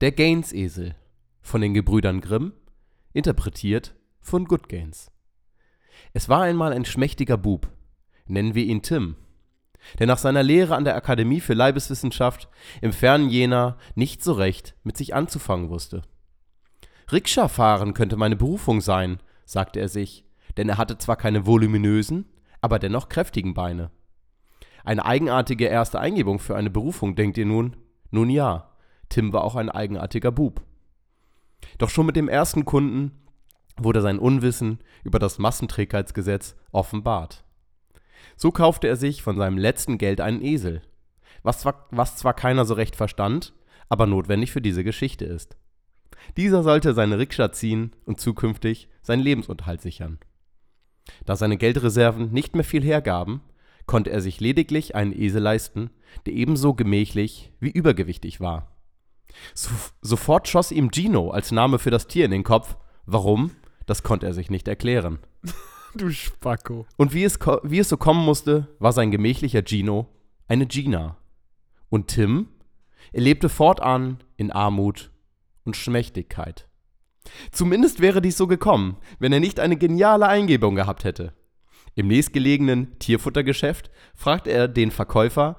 Der Gaines-Esel von den Gebrüdern Grimm, interpretiert von Good Gaines. Es war einmal ein schmächtiger Bub, nennen wir ihn Tim, der nach seiner Lehre an der Akademie für Leibeswissenschaft im fernen Jena nicht so recht mit sich anzufangen wusste. Rikscha fahren könnte meine Berufung sein, sagte er sich, denn er hatte zwar keine voluminösen, aber dennoch kräftigen Beine. Eine eigenartige erste Eingebung für eine Berufung, denkt ihr nun? Nun ja, Tim war auch ein eigenartiger Bub. Doch schon mit dem ersten Kunden wurde sein Unwissen über das Massenträgheitsgesetz offenbart. So kaufte er sich von seinem letzten Geld einen Esel, was zwar, was zwar keiner so recht verstand, aber notwendig für diese Geschichte ist. Dieser sollte seine Rikscha ziehen und zukünftig seinen Lebensunterhalt sichern. Da seine Geldreserven nicht mehr viel hergaben, konnte er sich lediglich einen Esel leisten, der ebenso gemächlich wie übergewichtig war. So, sofort schoss ihm Gino als Name für das Tier in den Kopf. Warum? Das konnte er sich nicht erklären. Du Spacko. Und wie es, wie es so kommen musste, war sein gemächlicher Gino eine Gina. Und Tim? Er lebte fortan in Armut und Schmächtigkeit. Zumindest wäre dies so gekommen, wenn er nicht eine geniale Eingebung gehabt hätte. Im nächstgelegenen Tierfuttergeschäft fragte er den Verkäufer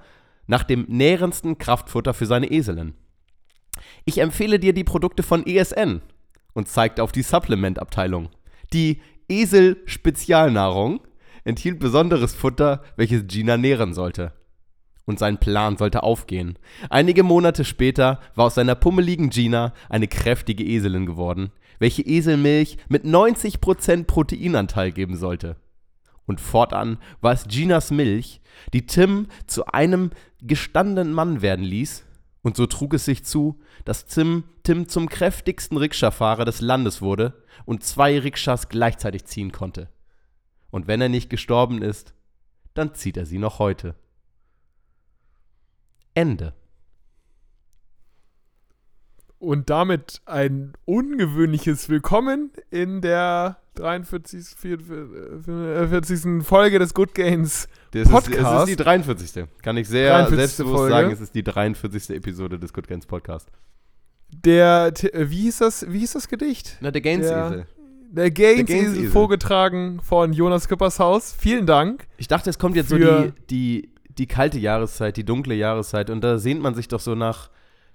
nach dem nährendsten Kraftfutter für seine Eselin. Ich empfehle dir die Produkte von ESN und zeigte auf die Supplement-Abteilung. Die Esel-Spezialnahrung enthielt besonderes Futter, welches Gina nähren sollte. Und sein Plan sollte aufgehen. Einige Monate später war aus seiner pummeligen Gina eine kräftige Eselin geworden, welche Eselmilch mit 90% Proteinanteil geben sollte. Und fortan war es Ginas Milch, die Tim zu einem gestandenen Mann werden ließ und so trug es sich zu, dass Tim, Tim zum kräftigsten Rikscha-Fahrer des Landes wurde und zwei Rikschas gleichzeitig ziehen konnte. Und wenn er nicht gestorben ist, dann zieht er sie noch heute. Ende. Und damit ein ungewöhnliches Willkommen in der 43. 44. Folge des Good Gains das Podcast. Ist, es ist die 43. Kann ich sehr 43. selbstbewusst Folge. sagen, es ist die 43. Episode des Good Gains Podcast. Der, äh, wie hieß das, wie hieß das Gedicht? Na, der Gaines-Esel. Der Gaines, Gaines-Esel. Esel, vorgetragen von Jonas Küppershaus. Vielen Dank. Ich dachte, es kommt jetzt so die, die, die kalte Jahreszeit, die dunkle Jahreszeit und da sehnt man sich doch so nach,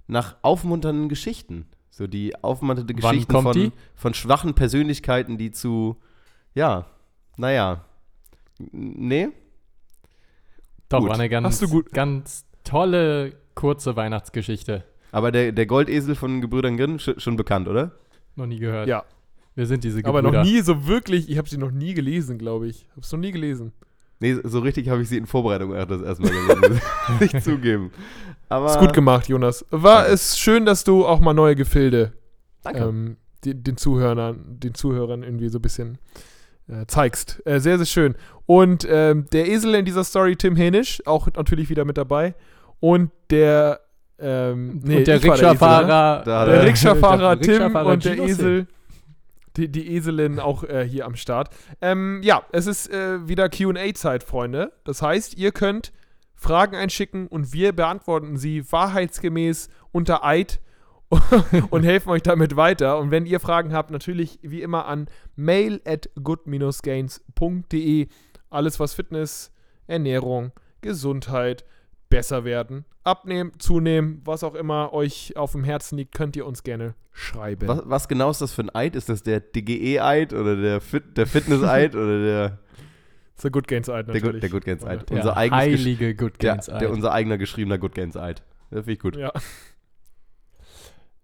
nach aufmunternden Geschichten. So die aufmunternde Wann Geschichten kommt von, die? von schwachen Persönlichkeiten, die zu, ja, naja, nee? Doch, Gut. war eine ganz, Hast du gut- ganz tolle, kurze Weihnachtsgeschichte. Aber der, der Goldesel von Gebrüdern Grimm, sch schon bekannt, oder? Noch nie gehört. Ja. Wir sind diese Aber Gebrüder. noch nie so wirklich, ich habe sie noch nie gelesen, glaube ich. Habe es noch nie gelesen. Nee, so richtig habe ich sie in Vorbereitung auch das erstmal gelesen. Nicht zugeben. Aber Ist gut gemacht, Jonas. War Danke. es schön, dass du auch mal neue Gefilde Danke. ähm, die, den Zuhörern, den Zuhörern irgendwie so ein bisschen äh, zeigst. Äh, sehr, sehr schön. Und ähm, der Esel in dieser Story, Tim Hänisch, auch natürlich wieder mit dabei. Und der ähm, nee, und der ne? Rikscha-Fahrer. Da hat Der er- Rikscha-Fahrer der Tim Rikscha-Fahrer und der Esel, die, die Eselin auch äh, hier am Start. Ähm, ja, es ist äh, wieder QA-Zeit, Freunde. Das heißt, ihr könnt Fragen einschicken und wir beantworten sie wahrheitsgemäß unter Eid und helfen euch damit weiter. Und wenn ihr Fragen habt, natürlich wie immer an mail at good-gains.de. Alles, was Fitness, Ernährung, Gesundheit, besser werden, abnehmen, zunehmen, was auch immer euch auf dem Herzen liegt, könnt ihr uns gerne schreiben. Was, was genau ist das für ein Eid? Ist das der DGE-Eid oder der, Fit, der Fitness-Eid oder der, Das ist der Good Gains Eid der, natürlich. Good, der Good Gains Eid? Der Unser Gesch- heilige Good der, Gains der unser eigener geschriebener Good Gains Eid. Das finde ich gut. Ja.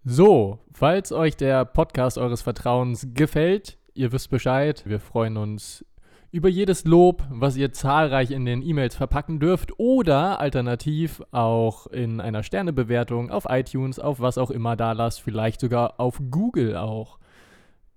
So, falls euch der Podcast eures Vertrauens gefällt, ihr wisst Bescheid. Wir freuen uns über jedes Lob, was ihr zahlreich in den E-Mails verpacken dürft oder alternativ auch in einer Sternebewertung auf iTunes, auf was auch immer da lasst, vielleicht sogar auf Google auch.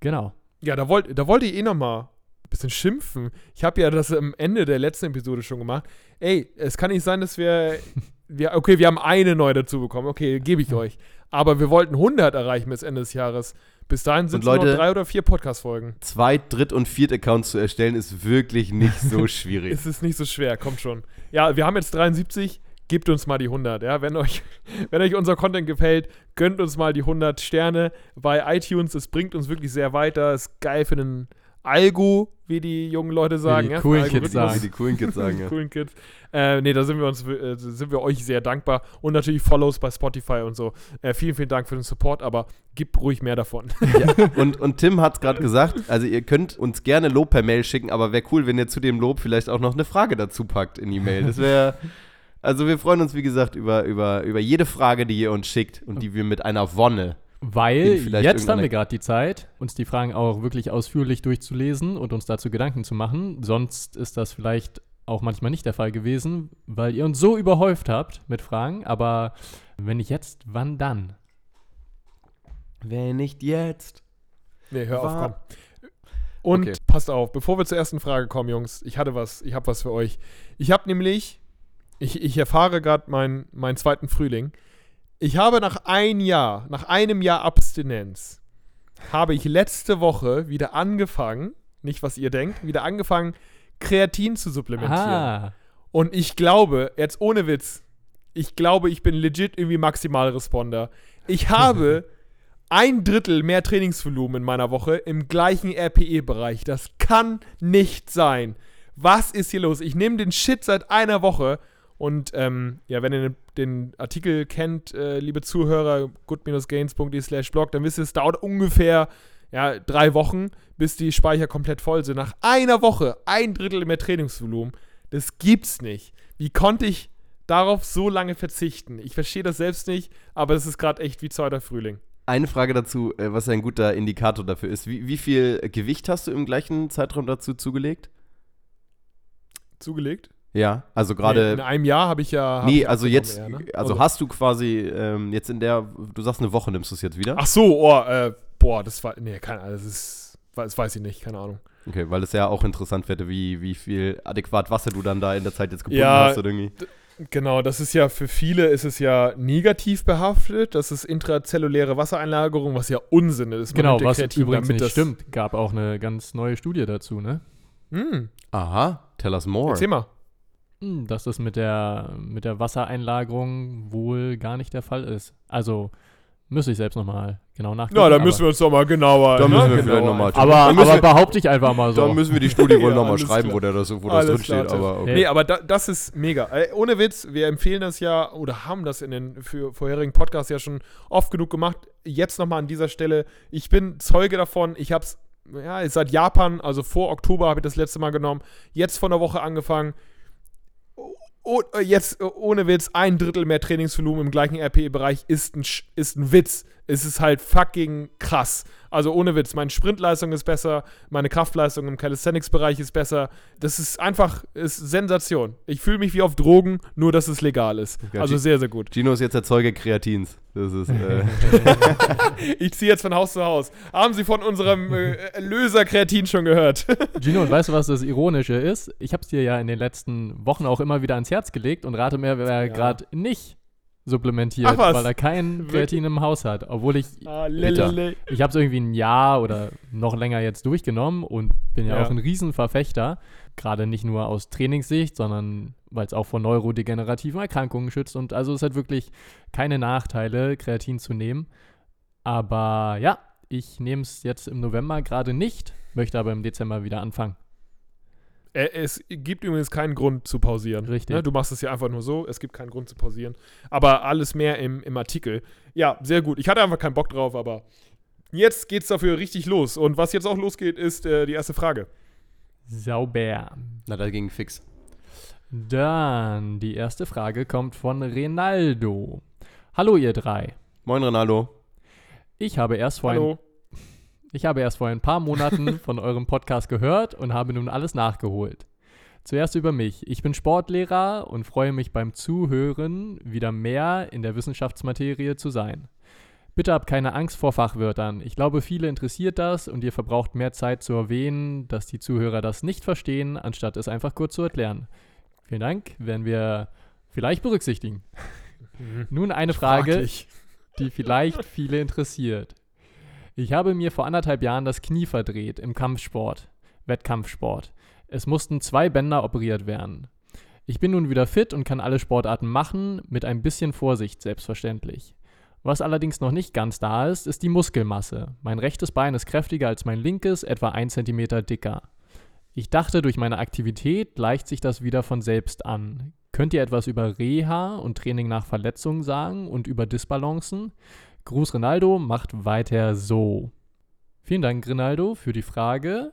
Genau. Ja, da wollt, da wollt ihr eh nochmal ein bisschen schimpfen. Ich habe ja das am Ende der letzten Episode schon gemacht. Ey, es kann nicht sein, dass wir, wir okay, wir haben eine neu dazu bekommen. Okay, gebe ich euch. Aber wir wollten 100 erreichen bis Ende des Jahres. Bis dahin sind es noch Leute- drei oder vier Podcast-Folgen. Zweit-, Dritt- und Viert-Accounts zu erstellen ist wirklich nicht so schwierig. Es ist nicht so schwer, kommt schon. Ja, wir haben jetzt 73. gebt uns mal die 100. Ja? Wenn, euch, wenn euch unser Content gefällt, gönnt uns mal die 100 Sterne bei iTunes. Das bringt uns wirklich sehr weiter. Ist geil für den Algo, wie die jungen Leute sagen. die ja? coolen Kids sagen. Wie die coolen Kids sagen, ja. coolen Kids. Äh, nee, da sind wir uns äh, sind wir euch sehr dankbar. Und natürlich Follows bei Spotify und so. Äh, vielen, vielen Dank für den Support, aber gebt ruhig mehr davon. Und, und Tim hat es gerade gesagt, also ihr könnt uns gerne Lob per Mail schicken, aber wäre cool, wenn ihr zu dem Lob vielleicht auch noch eine Frage dazu packt in die Mail. Das wäre, also wir freuen uns, wie gesagt, über, über, über jede Frage, die ihr uns schickt und die wir mit einer Wonne. Weil jetzt haben wir gerade die Zeit, uns die Fragen auch wirklich ausführlich durchzulesen und uns dazu Gedanken zu machen. Sonst ist das vielleicht auch manchmal nicht der Fall gewesen, weil ihr uns so überhäuft habt mit Fragen. Aber wenn nicht jetzt, wann dann? Wenn nicht jetzt. Nee, hör auf, War- komm. Und Okay. passt auf, bevor wir zur ersten Frage kommen, Jungs, ich hatte was, ich habe was für euch. Ich habe nämlich, ich, ich erfahre gerade meinen meinen zweiten Frühling. Ich habe nach ein Jahr, nach einem Jahr Abstinenz, habe ich letzte Woche wieder angefangen, nicht was ihr denkt, wieder angefangen, Kreatin zu supplementieren. Ah, Und ich glaube, jetzt ohne Witz, ich glaube, ich bin legit irgendwie Maximalresponder. Ich habe ein Drittel mehr Trainingsvolumen in meiner Woche im gleichen RPE-Bereich. Das kann nicht sein. Was ist hier los? Ich nehme den Shit seit einer Woche und ähm, ja, wenn ihr den, Artikel kennt, äh, liebe Zuhörer, good-gains.de slash blog, dann wisst ihr, es dauert ungefähr ja, drei Wochen, bis die Speicher komplett voll sind. Nach einer Woche ein Drittel mehr Trainingsvolumen. Das gibt's nicht. Wie konnte ich darauf so lange verzichten? Ich verstehe das selbst nicht, aber das ist gerade echt wie zweiter Frühling. Eine Frage dazu, äh, was ein guter Indikator dafür ist. Wie, wie viel Gewicht hast du im gleichen Zeitraum dazu zugelegt? Zugelegt? Ja, also Nee, in gerade. einem Jahr habe ich ja. hab Nee, ich also jetzt, eher, ne? also hast du quasi ähm, jetzt in der, du sagst eine Woche nimmst du es jetzt wieder? Ach so, oh, äh, boah, das war. Nee, keine Ahnung, das ist. Das weiß ich nicht, keine Ahnung. Okay, weil es ja auch interessant wäre, wie, wie viel adäquat Wasser du dann da in der Zeit jetzt gebunden Ja, hast oder irgendwie. Genau, das ist ja für viele ist es ja negativ behaftet. Das ist intrazelluläre Wassereinlagerung, was ja Unsinn ist. Man genau, was Kreatin, übrigens damit nicht das- stimmt. Gab auch eine ganz neue Studie dazu, ne? Hm, Aha, tell us more. erzähl mal. Hm, Dass das mit der, mit der Wassereinlagerung wohl gar nicht der Fall ist. Also müsste ich selbst nochmal genau nachgucken. Ja, da müssen wir uns doch mal genauer. Da müssen wir genauer vielleicht noch mal- einfach- Aber, aber wir- behaupte ich einfach mal so. Da müssen wir die Studie wohl Ja, nochmal schreiben, klar. wo, der das, wo das Alles drin klar, steht. Tim. Aber okay. Nee, aber da, das ist mega. Äh, ohne Witz, wir empfehlen das ja oder haben das in den für, vorherigen Podcasts ja schon oft genug gemacht. Jetzt nochmal an dieser Stelle. Ich bin Zeuge davon. Ich habe es ja, seit Japan, also vor Oktober habe ich das letzte Mal genommen. Jetzt von der Woche angefangen. Oh, jetzt äh, ohne Witz, ein Drittel mehr Trainingsvolumen im gleichen RPE-Bereich ist ein, ist ein Witz. Es ist halt fucking krass. Also ohne Witz, meine Sprintleistung ist besser, meine Kraftleistung im Calisthenics-Bereich ist besser. Das ist einfach, ist Sensation. Ich fühle mich wie auf Drogen, nur dass es legal ist. Ja, Also die- sehr, sehr gut. Gino ist jetzt der Zeuge Kreatins. Das ist, äh, Ich ziehe jetzt von Haus zu Haus. Haben Sie von unserem äh, Erlöser Kreatin schon gehört? Gino, und weißt du, was das Ironische ist? Ich habe es dir ja in den letzten Wochen auch immer wieder ans Herz gelegt und rate mir, wer Ja. gerade nicht supplementiert, weil er kein Kreatin im Haus hat. Obwohl ich, ah, ich habe es irgendwie ein Jahr oder noch länger jetzt durchgenommen und bin ja, Ja. auch ein Riesenverfechter. Gerade nicht nur aus Trainingssicht, sondern weil es auch vor neurodegenerativen Erkrankungen schützt. Und also es hat wirklich keine Nachteile, Kreatin zu nehmen. Aber ja, ich nehme es jetzt im November gerade nicht, möchte aber im Dezember wieder anfangen. Äh, Es gibt übrigens keinen Grund zu pausieren. Richtig. Ne? Du machst es ja einfach nur so. Es gibt keinen Grund zu pausieren. Aber alles mehr im, im Artikel. Ja, sehr gut. Ich hatte einfach keinen Bock drauf, aber jetzt geht's dafür richtig los. Und was jetzt auch losgeht, ist äh, die erste Frage. Sauber. na, da ging fix. Dann die erste Frage kommt von Renaldo. Hallo ihr drei. Moin, Ronaldo. Ich habe erst vor ein, Hallo. Ich habe erst vor ein paar Monaten von eurem Podcast gehört und habe nun alles nachgeholt. Zuerst über mich. Ich bin Sportlehrer und freue mich beim Zuhören wieder mehr in der Wissenschaftsmaterie zu sein. Bitte habt keine Angst vor Fachwörtern. Ich glaube, viele interessiert das und ihr verbraucht mehr Zeit zu erwähnen, dass die Zuhörer das nicht verstehen, anstatt es einfach kurz zu erklären. Vielen Dank, werden wir vielleicht berücksichtigen. Nun eine Frage, die vielleicht viele interessiert. Ich habe mir vor anderthalb Jahren das Knie verdreht im Kampfsport, Wettkampfsport. Es mussten zwei Bänder operiert werden. Ich bin nun wieder fit und kann alle Sportarten machen, mit ein bisschen Vorsicht selbstverständlich. Was allerdings noch nicht ganz da ist, ist die Muskelmasse. Mein rechtes Bein ist kräftiger als mein linkes, etwa 1 cm dicker. Ich dachte, durch meine Aktivität gleicht sich das wieder von selbst an. Könnt ihr etwas über Reha und Training nach Verletzungen sagen und über Disbalancen? Gruß Ronaldo macht weiter so. Vielen Dank, Rinaldo, für die Frage.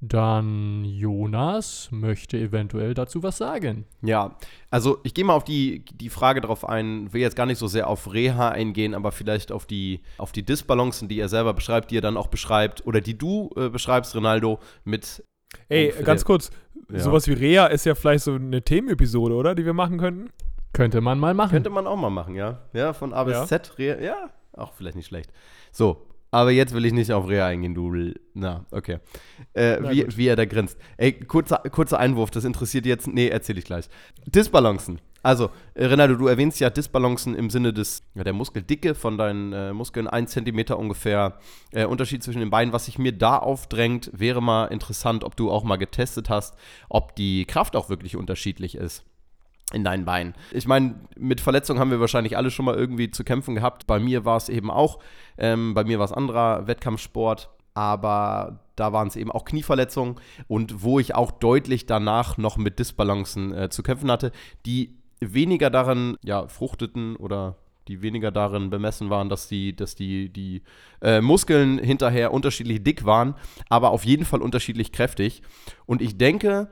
Dann Jonas möchte eventuell dazu was sagen. Ja, also ich gehe mal auf die, die Frage drauf ein, will jetzt gar nicht so sehr auf Reha eingehen, aber vielleicht auf die, auf die Disbalancen, die er selber beschreibt, die er dann auch beschreibt oder die du äh, beschreibst, Ronaldo, mit. Ey, ganz kurz, Ja. sowas wie Reha ist ja vielleicht so eine Themenepisode, oder? Die wir machen könnten. Könnte man mal machen. Könnte man auch mal machen, ja. Ja, von A bis Ja. Z, Reha, ja, auch vielleicht nicht schlecht. So, aber jetzt will ich nicht auf Reha eingehen, du. Na, okay. Äh, Na wie, gut. wie er da grinst. Ey, kurzer, kurzer Einwurf, das interessiert jetzt. Nee, erzähl ich gleich. Disbalancen. Also, äh, Renato, du erwähnst ja Disbalancen im Sinne des, ja, der Muskeldicke von deinen äh, Muskeln, ein Zentimeter ungefähr. Äh, Unterschied zwischen den Beinen. Was sich mir da aufdrängt, wäre mal interessant, ob du auch mal getestet hast, ob die Kraft auch wirklich unterschiedlich ist in deinen Beinen. Ich meine, mit Verletzungen haben wir wahrscheinlich alle schon mal irgendwie zu kämpfen gehabt. Bei mir war es eben auch, ähm, bei mir war es anderer Wettkampfsport, aber da waren es eben auch Knieverletzungen und wo ich auch deutlich danach noch mit Disbalancen äh, zu kämpfen hatte, die weniger daran ja, fruchteten oder die weniger darin bemessen waren, dass die, dass die, die äh, Muskeln hinterher unterschiedlich dick waren, aber auf jeden Fall unterschiedlich kräftig. Und ich denke,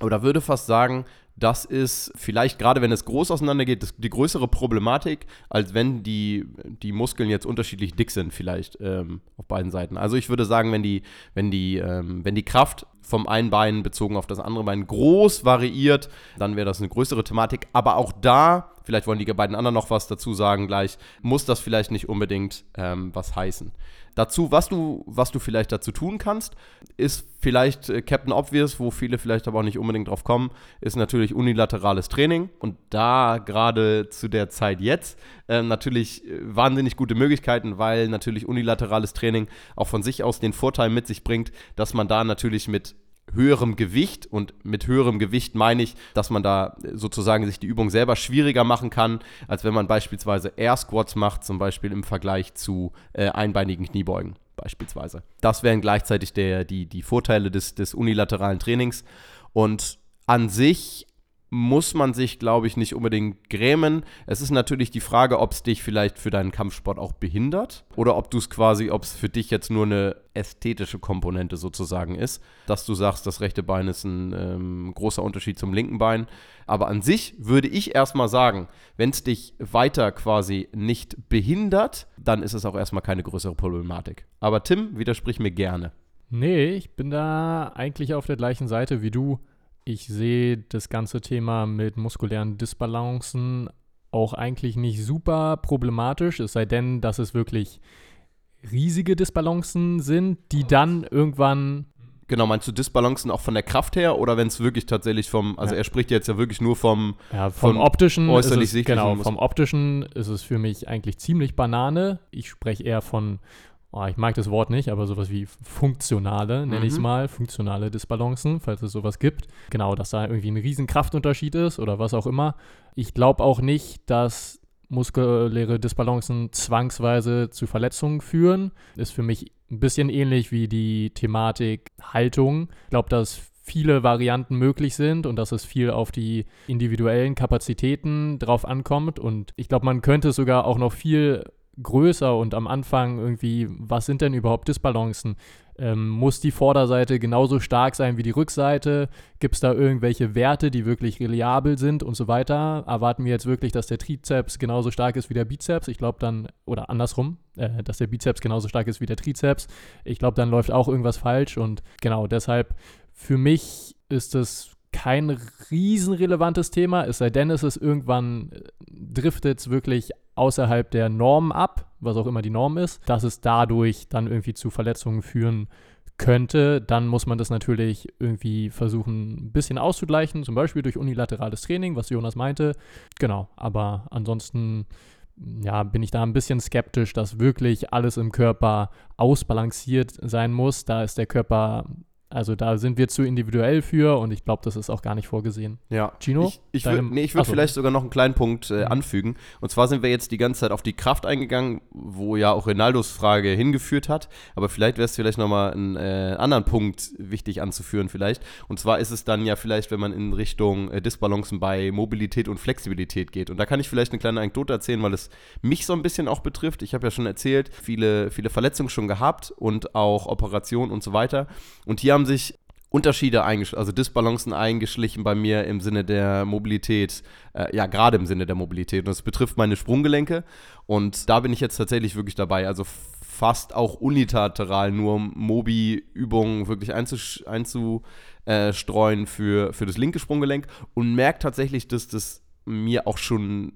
oder würde fast sagen, das ist vielleicht gerade, wenn es groß auseinandergeht, die größere Problematik, als wenn die, die Muskeln jetzt unterschiedlich dick sind, vielleicht ähm, auf beiden Seiten. Also ich würde sagen, wenn die, wenn die, ähm, wenn die Kraft vom einen Bein bezogen auf das andere Bein groß variiert, dann wäre das eine größere Thematik. Aber auch da, vielleicht wollen die beiden anderen noch was dazu sagen gleich, muss das vielleicht nicht unbedingt ähm, was heißen. Dazu, was du, was du vielleicht dazu tun kannst, ist vielleicht äh, Captain Obvious, wo viele vielleicht aber auch nicht unbedingt drauf kommen, ist natürlich unilaterales Training. Und da gerade zu der Zeit jetzt äh, natürlich wahnsinnig gute Möglichkeiten, weil natürlich unilaterales Training auch von sich aus den Vorteil mit sich bringt, dass man da natürlich mit höherem Gewicht und mit höherem Gewicht meine ich, dass man da sozusagen sich die Übung selber schwieriger machen kann, als wenn man beispielsweise Air Squats macht, zum Beispiel im Vergleich zu äh, einbeinigen Kniebeugen beispielsweise. Das wären gleichzeitig der, die, die Vorteile des, des unilateralen Trainings und an sich muss man sich, glaube ich, nicht unbedingt grämen. Es ist natürlich die Frage, ob es dich vielleicht für deinen Kampfsport auch behindert oder ob du es quasi, ob es für dich jetzt nur eine ästhetische Komponente sozusagen ist, dass du sagst, das rechte Bein ist ein ähm, großer Unterschied zum linken Bein. Aber an sich würde ich erstmal sagen, wenn es dich weiter quasi nicht behindert, dann ist es auch erstmal keine größere Problematik. Aber Tim, widersprich mir gerne. Nee, ich bin da eigentlich auf der gleichen Seite wie du. Ich sehe das ganze Thema mit muskulären Disbalancen auch eigentlich nicht super problematisch, es sei denn, dass es wirklich riesige Disbalancen sind, die dann irgendwann Genau, meinst du Disbalancen auch von der Kraft her oder wenn es wirklich tatsächlich vom, also Ja. er spricht jetzt ja wirklich nur vom, Ja, vom Von optischen äußerlich es, genau, vom optischen ist es für mich eigentlich ziemlich Banane. Ich spreche eher von, oh, ich mag das Wort nicht, aber sowas wie funktionale, nenne ich es Mhm. mal, funktionale Disbalancen, falls es sowas gibt. Genau, dass da irgendwie ein riesen Kraftunterschied ist oder was auch immer. Ich glaube auch nicht, dass muskuläre Disbalancen zwangsweise zu Verletzungen führen. Ist für mich ein bisschen ähnlich wie die Thematik Haltung. Ich glaube, dass viele Varianten möglich sind und dass es viel auf die individuellen Kapazitäten drauf ankommt. Und ich glaube, man könnte sogar auch noch viel größer und am Anfang irgendwie, was sind denn überhaupt Disbalancen? Ähm, muss die Vorderseite genauso stark sein wie die Rückseite? Gibt es da irgendwelche Werte, die wirklich reliabel sind und so weiter? Erwarten wir jetzt wirklich, dass der Trizeps genauso stark ist wie der Bizeps? Ich glaube dann, oder andersrelum, äh, dass der Bizeps genauso stark ist wie der Trizeps. Ich glaube, dann läuft auch irgendwas falsch und genau deshalb für mich ist es kein riesenrelevantes Thema, es sei denn, es ist irgendwann, äh, driftet es wirklich außerhalb der Norm ab, was auch immer die Norm ist, dass es dadurch dann irgendwie zu Verletzungen führen könnte, dann muss man das natürlich irgendwie versuchen, ein bisschen auszugleichen, zum Beispiel durch unilaterales Training, was Jonas meinte. Genau, aber ansonsten ja, bin ich da ein bisschen skeptisch, dass wirklich alles im Körper ausbalanciert sein muss. Da ist der Körper Also da sind wir zu individuell für und ich glaube, das ist auch gar nicht vorgesehen. Ja. Gino? Ich, ich würde nee, würd vielleicht sogar noch einen kleinen Punkt äh, Mhm. anfügen. Und zwar sind wir jetzt die ganze Zeit auf die Kraft eingegangen, wo ja auch Ronaldos Frage hingeführt hat. Aber vielleicht wäre es vielleicht nochmal einen äh, anderen Punkt wichtig anzuführen vielleicht. Und zwar ist es dann ja vielleicht, wenn man in Richtung äh, Disbalancen bei Mobilität und Flexibilität geht. Und da kann ich vielleicht eine kleine Anekdote erzählen, weil es mich so ein bisschen auch betrifft. Ich habe ja schon erzählt, viele, viele Verletzungen schon gehabt und auch Operationen und so weiter. Und hier haben sich Unterschiede eingeschlichen, also Disbalancen eingeschlichen bei mir im Sinne der Mobilität, äh, ja, gerade im Sinne der Mobilität. Und das betrifft meine Sprunggelenke. Und da bin ich jetzt tatsächlich wirklich dabei. Also fast auch unilateral nur Mobi-Übungen wirklich einzustreuen für, für das linke Sprunggelenk und merke tatsächlich, dass das mir auch schon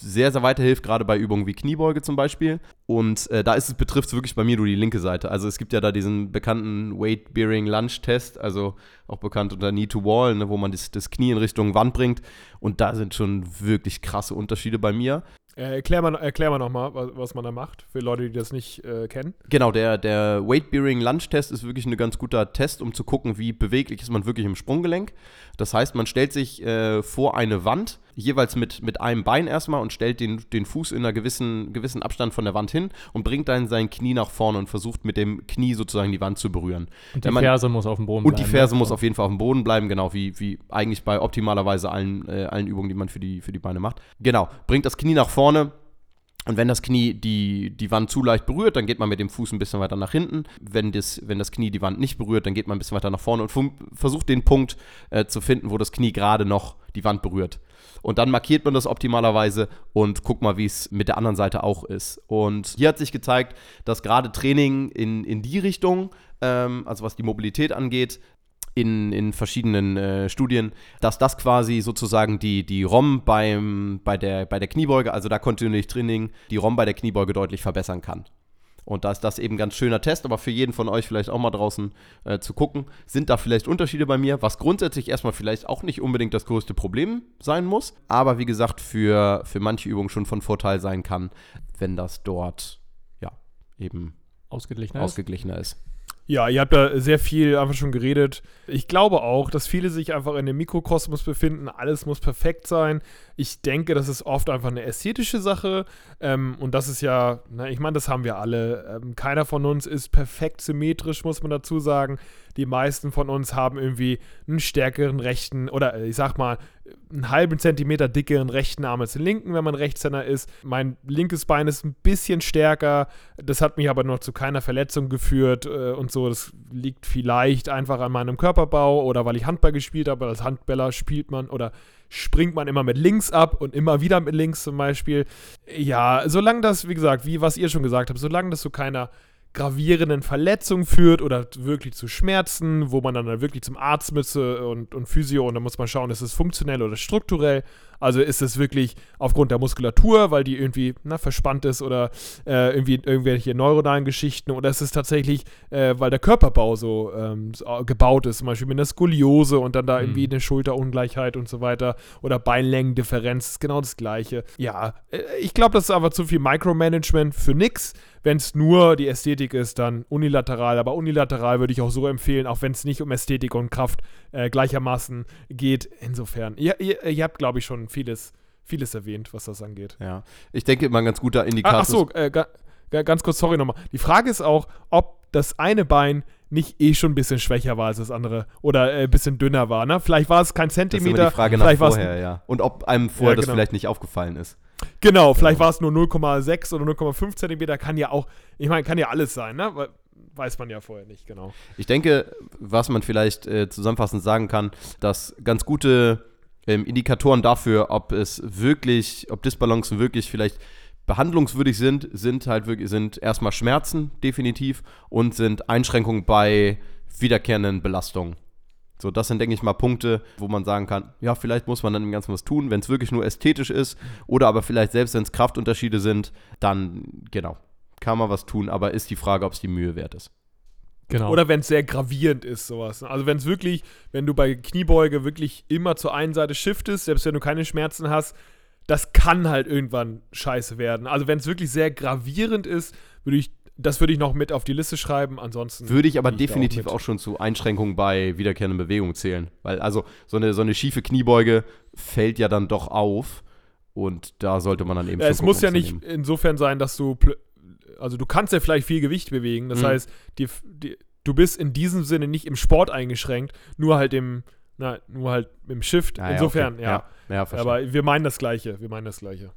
sehr, sehr weiterhilft, gerade bei Übungen wie Kniebeuge zum Beispiel. Und äh, da ist es, betrifft es wirklich bei mir nur die linke Seite. Also es gibt ja da diesen bekannten Weight-Bearing-Lunge-Test, also auch bekannt unter Knee to Wall, ne, wo man das, das Knie in Richtung Wand bringt. Und da sind schon wirklich krasse Unterschiede bei mir. Äh, erklär mal, erklär mal nochmal, was, was man da macht, für Leute, die das nicht äh, kennen. Genau, der, der Weight-Bearing-Lunge-Test ist wirklich ein ganz guter Test, um zu gucken, wie beweglich ist man wirklich im Sprunggelenk. Das heißt, man stellt sich äh, vor eine Wand, jeweils mit, mit einem Bein erstmal und stellt den, den Fuß in einer gewissen, gewissen Abstand von der Wand hin und bringt dann sein Knie nach vorne und versucht mit dem Knie sozusagen die Wand zu berühren. Und die man- Ferse muss auf dem Boden Und bleiben. die Ferse ne? muss auf jeden Fall auf dem Boden bleiben, genau wie, wie eigentlich bei optimalerweise allen, äh, allen Übungen, die man für die, für die Beine macht. Genau, bringt das Knie nach vorne. Und wenn das Knie die, die Wand zu leicht berührt, dann geht man mit dem Fuß ein bisschen weiter nach hinten. Wenn das, wenn das Knie die Wand nicht berührt, dann geht man ein bisschen weiter nach vorne und versucht den Punkt äh, zu finden, wo das Knie gerade noch die Wand berührt. Und dann markiert man das optimalerweise und guckt mal, wie es mit der anderen Seite auch ist. Und hier hat sich gezeigt, dass gerade Training in, in die Richtung, ähm, also was die Mobilität angeht, in, in verschiedenen äh, Studien, dass das quasi sozusagen die, die ROM beim, bei, der, bei der Kniebeuge, also da kontinuierlich Training, die ROM bei der Kniebeuge deutlich verbessern kann. Und da ist das eben ein ganz schöner Test, aber für jeden von euch vielleicht auch mal draußen äh, zu gucken, sind da vielleicht Unterschiede bei mir, was grundsätzlich erstmal vielleicht auch nicht unbedingt das größte Problem sein muss, aber wie gesagt für, für manche Übungen schon von Vorteil sein kann, wenn das dort ja eben Ausgeglichener ist. ausgeglichener ist. Ja, ihr habt da sehr viel einfach schon geredet. Ich glaube auch, dass viele sich einfach in dem Mikrokosmos befinden. Alles muss perfekt sein. Ich denke, das ist oft einfach eine ästhetische Sache. Ähm, und das ist ja, na, ich meine, das haben wir alle. Ähm, keiner von uns ist perfekt symmetrisch, muss man dazu sagen. Die meisten von uns haben irgendwie einen stärkeren rechten oder äh, ich sag mal einen halben Zentimeter dickeren rechten Arm als den linken, wenn man Rechtshänder ist. Mein linkes Bein ist ein bisschen stärker. Das hat mich aber noch zu keiner Verletzung geführt äh, und so. Das liegt vielleicht einfach an meinem Körperbau oder weil ich Handball gespielt habe. Als Handballer spielt man oder springt man immer mit links ab und immer wieder mit links zum Beispiel. Ja, solange das, wie gesagt, wie was ihr schon gesagt habt, solange das zu keiner gravierenden Verletzung führt oder wirklich zu Schmerzen, wo man dann, wirklich zum Arzt müsste und, und Physio und dann muss man schauen, ist es funktionell oder strukturell. Also ist es wirklich aufgrund der Muskulatur, weil die irgendwie na, verspannt ist oder äh, irgendwie irgendwelche neuronalen Geschichten oder ist es tatsächlich, äh, weil der Körperbau so, ähm, so gebaut ist, zum Beispiel mit einer Skoliose und dann da Mhm. irgendwie eine Schulterungleichheit und so weiter oder Beinlängendifferenz, ist genau das gleiche. Ja, äh, ich glaube, das ist aber zu viel Micromanagement für nix. Wenn es nur die Ästhetik ist, dann unilateral. Aber unilateral würde ich auch so empfehlen, auch wenn es nicht um Ästhetik und Kraft äh, gleichermaßen geht. Insofern, ihr, ihr, ihr habt, glaube ich, schon vieles, vieles erwähnt, was das angeht. Ja, ich denke immer ein ganz guter Ah, Indikator. ach so, äh, ga, ga, ganz kurz, sorry nochmal. Die Frage ist auch, ob das eine Bein nicht eh schon ein bisschen schwächer war als das andere oder äh, ein bisschen dünner war. Ne? Vielleicht war es kein Das ist Zentimeter, die Frage nach vorher, ja. Und ob einem vorher Ja, das genau. vielleicht nicht aufgefallen ist. Genau, vielleicht war es nur 0,6 oder 0,5 Zentimeter, kann ja auch, ich meine, kann ja alles sein, ne? Weiß man ja vorher nicht, genau. Ich denke, was man vielleicht äh, zusammenfassend sagen kann, dass ganz gute ähm, Indikatoren dafür, ob es wirklich, ob Disbalancen wirklich vielleicht behandlungswürdig sind, sind halt wirklich, sind erstmal Schmerzen, definitiv, und sind Einschränkungen bei wiederkehrenden Belastungen. So, das sind, denke ich mal, Punkte, wo man sagen kann, ja, vielleicht muss man dann im Ganzen was tun, wenn es wirklich nur ästhetisch ist, oder aber vielleicht selbst, wenn es Kraftunterschiede sind, dann, genau, kann man was tun, aber ist die Frage, ob es die Mühe wert ist. Genau. Oder wenn es sehr gravierend ist, sowas. Also wenn es wirklich, wenn du bei Kniebeuge wirklich immer zur einen Seite shiftest, selbst wenn du keine Schmerzen hast, das kann halt irgendwann scheiße werden. Also wenn es wirklich sehr gravierend ist, würde ich das würde ich noch mit auf die Liste schreiben. Ansonsten. Würde ich aber definitiv mit. auch, schon zu Einschränkungen bei wiederkehrenden Bewegungen zählen. Weil also so eine, so eine schiefe Kniebeuge fällt ja dann doch auf. Und da sollte man dann eben Ja, schon es muss ja nicht nehmen. insofern sein, dass du. Also, du kannst ja vielleicht viel Gewicht bewegen. Das Mhm. heißt, die, die, du bist in diesem Sinne nicht im Sport eingeschränkt, nur halt im. Na, nur halt im Shift. Ah, ja, Insofern, okay. ja. Ja, ja verstehe. Aber wir meinen das Gleiche. Wir meinen das Gleiche.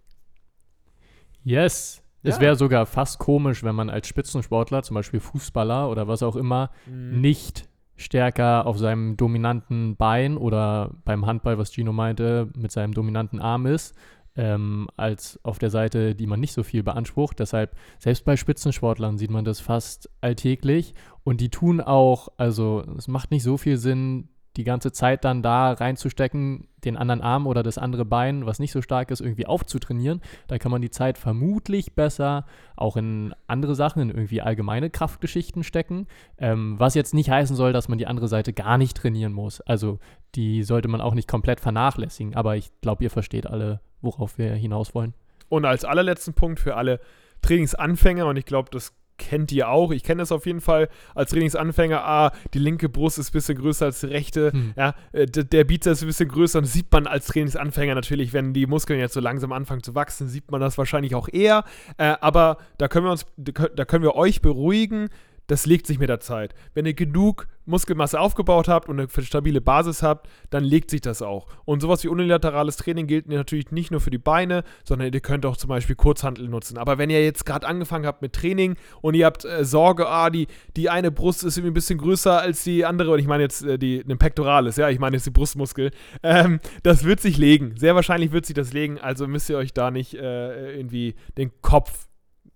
Yes. Es Ja. wäre sogar fast komisch, wenn man als Spitzensportler, zum Beispiel Fußballer oder was auch immer, Mhm. nicht stärker auf seinem dominanten Bein oder beim Handball, was Gino meinte, mit seinem dominanten Arm ist, ähm, als auf der Seite, die man nicht so viel beansprucht. Deshalb, selbst bei Spitzensportlern sieht man das fast alltäglich und die tun auch, also es macht nicht so viel Sinn, die ganze Zeit dann da reinzustecken, den anderen Arm oder das andere Bein, was nicht so stark ist, irgendwie aufzutrainieren. Da kann man die Zeit vermutlich besser auch in andere Sachen, in irgendwie allgemeine Kraftgeschichten stecken. Ähm, was jetzt nicht heißen soll, dass man die andere Seite gar nicht trainieren muss. Also die sollte man auch nicht komplett vernachlässigen. Aber ich glaube, ihr versteht alle, worauf wir hinaus wollen. Und als allerletzten Punkt für alle Trainingsanfänger, und ich glaube, das kennt ihr auch, ich kenne das auf jeden Fall als Trainingsanfänger, ah, die linke Brust ist ein bisschen größer als die rechte, Hm. ja, äh, der Bizeps ist ein bisschen größer und das sieht man als Trainingsanfänger natürlich, wenn die Muskeln jetzt so langsam anfangen zu wachsen, sieht man das wahrscheinlich auch eher, äh, aber da können wir uns, da können wir euch beruhigen, das legt sich mit der Zeit. Wenn ihr genug Muskelmasse aufgebaut habt und eine stabile Basis habt, dann legt sich das auch. Und sowas wie unilaterales Training gilt natürlich nicht nur für die Beine, sondern ihr könnt auch zum Beispiel Kurzhantel nutzen. Aber wenn ihr jetzt gerade angefangen habt mit Training und ihr habt äh, Sorge, ah, die, die eine Brust ist irgendwie ein bisschen größer als die andere, und ich meine jetzt äh, die, den Pectoralis, ja, ich meine jetzt die Brustmuskel, ähm, das wird sich legen. Sehr wahrscheinlich wird sich das legen, also müsst ihr euch da nicht äh, irgendwie den Kopf,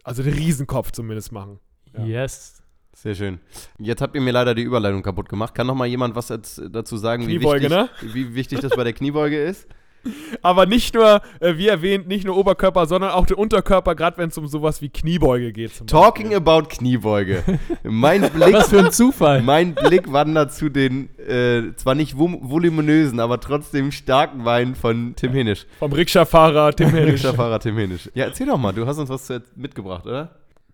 also den Riesenkopf zumindest machen. Ja. Yes. Sehr schön. Jetzt habt ihr mir leider die Überleitung kaputt gemacht. Kann noch mal jemand was jetzt dazu sagen, wie wichtig, ne? wie wichtig das bei der Kniebeuge ist? Aber nicht nur, äh, wie erwähnt, nicht nur Oberkörper, sondern auch der Unterkörper, gerade wenn es um sowas wie Kniebeuge geht. Zum Talking Beispiel. about Kniebeuge. Mein Blick, Was für ein Zufall. mein Blick wandert zu den äh, zwar nicht voluminösen, aber trotzdem starken Beinen von Tim Henisch. Vom Rikscha-Fahrer Tim Hennig. Rikscha-Fahrer Tim Henisch. Ja, erzähl doch mal, du hast uns was mitgebracht, oder?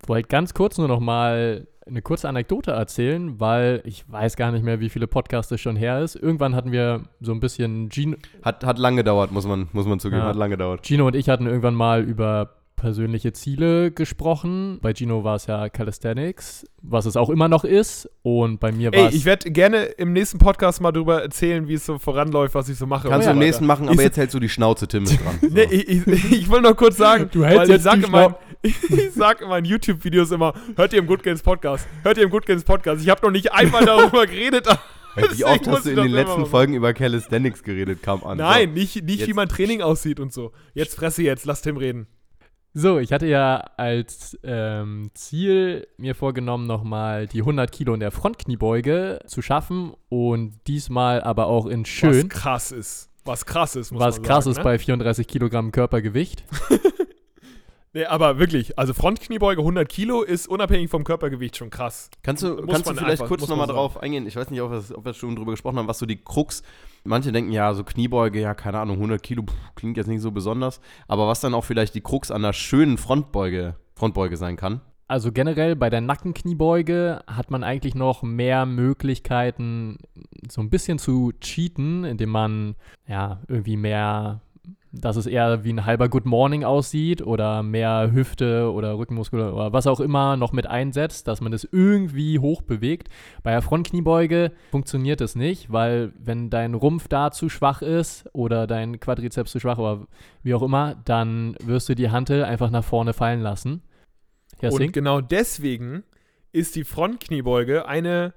wollte ganz kurz nur noch mal eine kurze Anekdote erzählen, weil ich weiß gar nicht mehr, wie viele Podcasts es schon her ist. Irgendwann hatten wir so ein bisschen Gino, Hat, hat lang gedauert, muss man, muss man zugeben. Ja. Hat lang gedauert. Gino und ich hatten irgendwann mal über persönliche Ziele gesprochen. Bei Gino war es ja Calisthenics, was es auch immer noch ist. Und bei mir war Ey, es. ich werde gerne im nächsten Podcast mal darüber erzählen, wie es so voranläuft, was ich so mache. Kannst du im nächsten machen, aber Ich- jetzt hältst du die Schnauze, Tim ist dran. So. Nee, ich, ich, ich will noch kurz sagen, Du hältst weil jetzt ich sag die ich sag in meinen YouTube-Videos immer, hört ihr im Good Games Podcast, hört ihr im Good Games Podcast. Ich habe noch nicht einmal darüber geredet. Wie oft hast du in den letzten machen. Folgen über Calisthenics geredet? Kam an. Nein, nicht, nicht wie mein Training aussieht und so. Jetzt fresse jetzt, lass Tim reden. So, ich hatte ja als ähm, Ziel mir vorgenommen, nochmal die 100 Kilo in der Frontkniebeuge zu schaffen und diesmal aber auch in Was schön, krass ist. Was krass ist, muss was man krass sagen, ist ne? bei 34 Kilogramm Körpergewicht. Nee, aber wirklich, also Frontkniebeuge 100 Kilo ist unabhängig vom Körpergewicht schon krass. Kannst du, Muss kannst du vielleicht einfach- kurz nochmal drauf eingehen? Ich weiß nicht, ob wir, ob wir schon drüber gesprochen haben, was so die Krux. Manche denken, ja, so Kniebeuge, ja, keine Ahnung, 100 Kilo pff, klingt jetzt nicht so besonders. Aber was dann auch vielleicht die Krux an einer schönen Frontbeuge, Frontbeuge sein kann. Also generell bei der Nackenkniebeuge hat man eigentlich noch mehr Möglichkeiten, so ein bisschen zu cheaten, indem man ja irgendwie mehr, dass es eher wie ein halber Good Morning aussieht oder mehr Hüfte oder Rückenmuskel oder was auch immer noch mit einsetzt, dass man das irgendwie hoch bewegt. Bei der Frontkniebeuge funktioniert das nicht, weil wenn dein Rumpf da zu schwach ist oder dein Quadrizeps zu schwach oder wie auch immer, dann wirst du die Hantel einfach nach vorne fallen lassen. Kerstin? Und genau deswegen ist die Frontkniebeuge eine